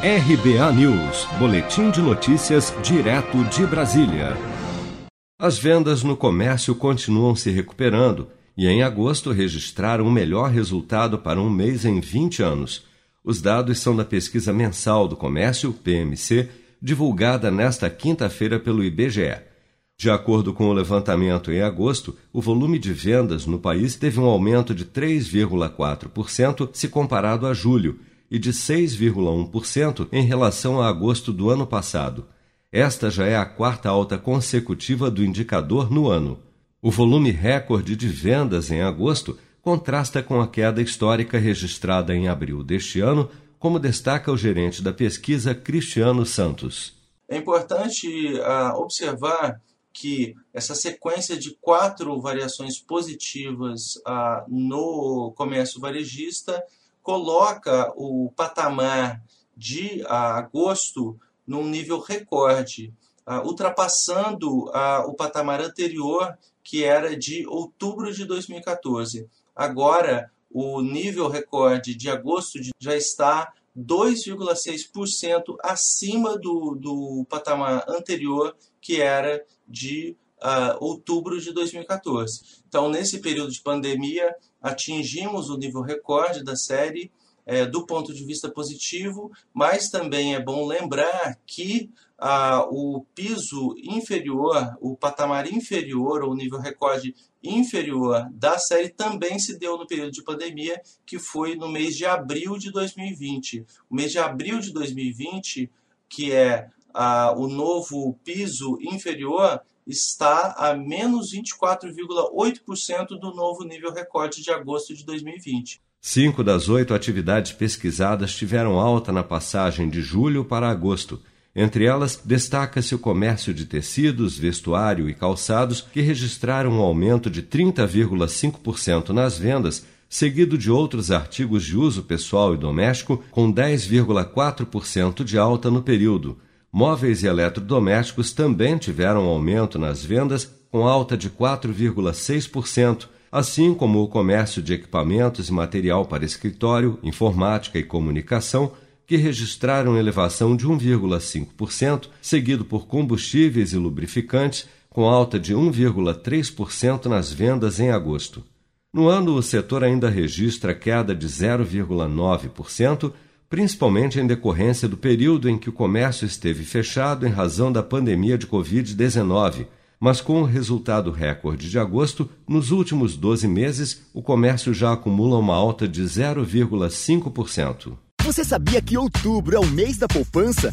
RBA News, Boletim de Notícias, direto de Brasília. As vendas no comércio continuam se recuperando e em agosto registraram o melhor resultado para um mês em 20 anos. Os dados são da pesquisa mensal do comércio, PMC, divulgada nesta quinta-feira pelo IBGE. De acordo com o levantamento em agosto, o volume de vendas no país teve um aumento de 3,4% se comparado a julho e de 6,1% em relação a agosto do ano passado. Esta já é a quarta alta consecutiva do indicador no ano. O volume recorde de vendas em agosto contrasta com a queda histórica registrada em abril deste ano, como destaca o gerente da pesquisa Cristiano Santos. É importante uh, observar que essa sequência de quatro variações positivas uh, no comércio varejista coloca o patamar de agosto num nível recorde, ultrapassando o patamar anterior, que era de outubro de 2014. Agora, o nível recorde de agosto já está 2,6% acima do, do patamar anterior, que era de uh, outubro de 2014. Então, nesse período de pandemia, atingimos o nível recorde da série é, do ponto de vista positivo, mas também é bom lembrar que ah, o piso inferior, o patamar inferior, ou o nível recorde inferior da série também se deu no período de pandemia, que foi no mês de abril de 2020. O mês de abril de 2020, que é ah, o novo piso inferior, está a menos 24,8% do novo nível recorde de agosto de 2020. Cinco das oito atividades pesquisadas tiveram alta na passagem de julho para agosto. Entre elas, destaca-se o comércio de tecidos, vestuário e calçados, que registraram um aumento de 30,5% nas vendas, seguido de outros artigos de uso pessoal e doméstico, com 10,4% de alta no período. Móveis e eletrodomésticos também tiveram aumento nas vendas, com alta de 4,6%, assim como o comércio de equipamentos e material para escritório, informática e comunicação, que registraram elevação de 1,5%, seguido por combustíveis e lubrificantes, com alta de 1,3% nas vendas em agosto. No ano, o setor ainda registra queda de 0,9%, principalmente em decorrência do período em que o comércio esteve fechado em razão da pandemia de Covid-19. Mas com o resultado recorde de agosto, nos últimos 12 meses, o comércio já acumula uma alta de 0,5%. Você sabia que outubro é o mês da poupança?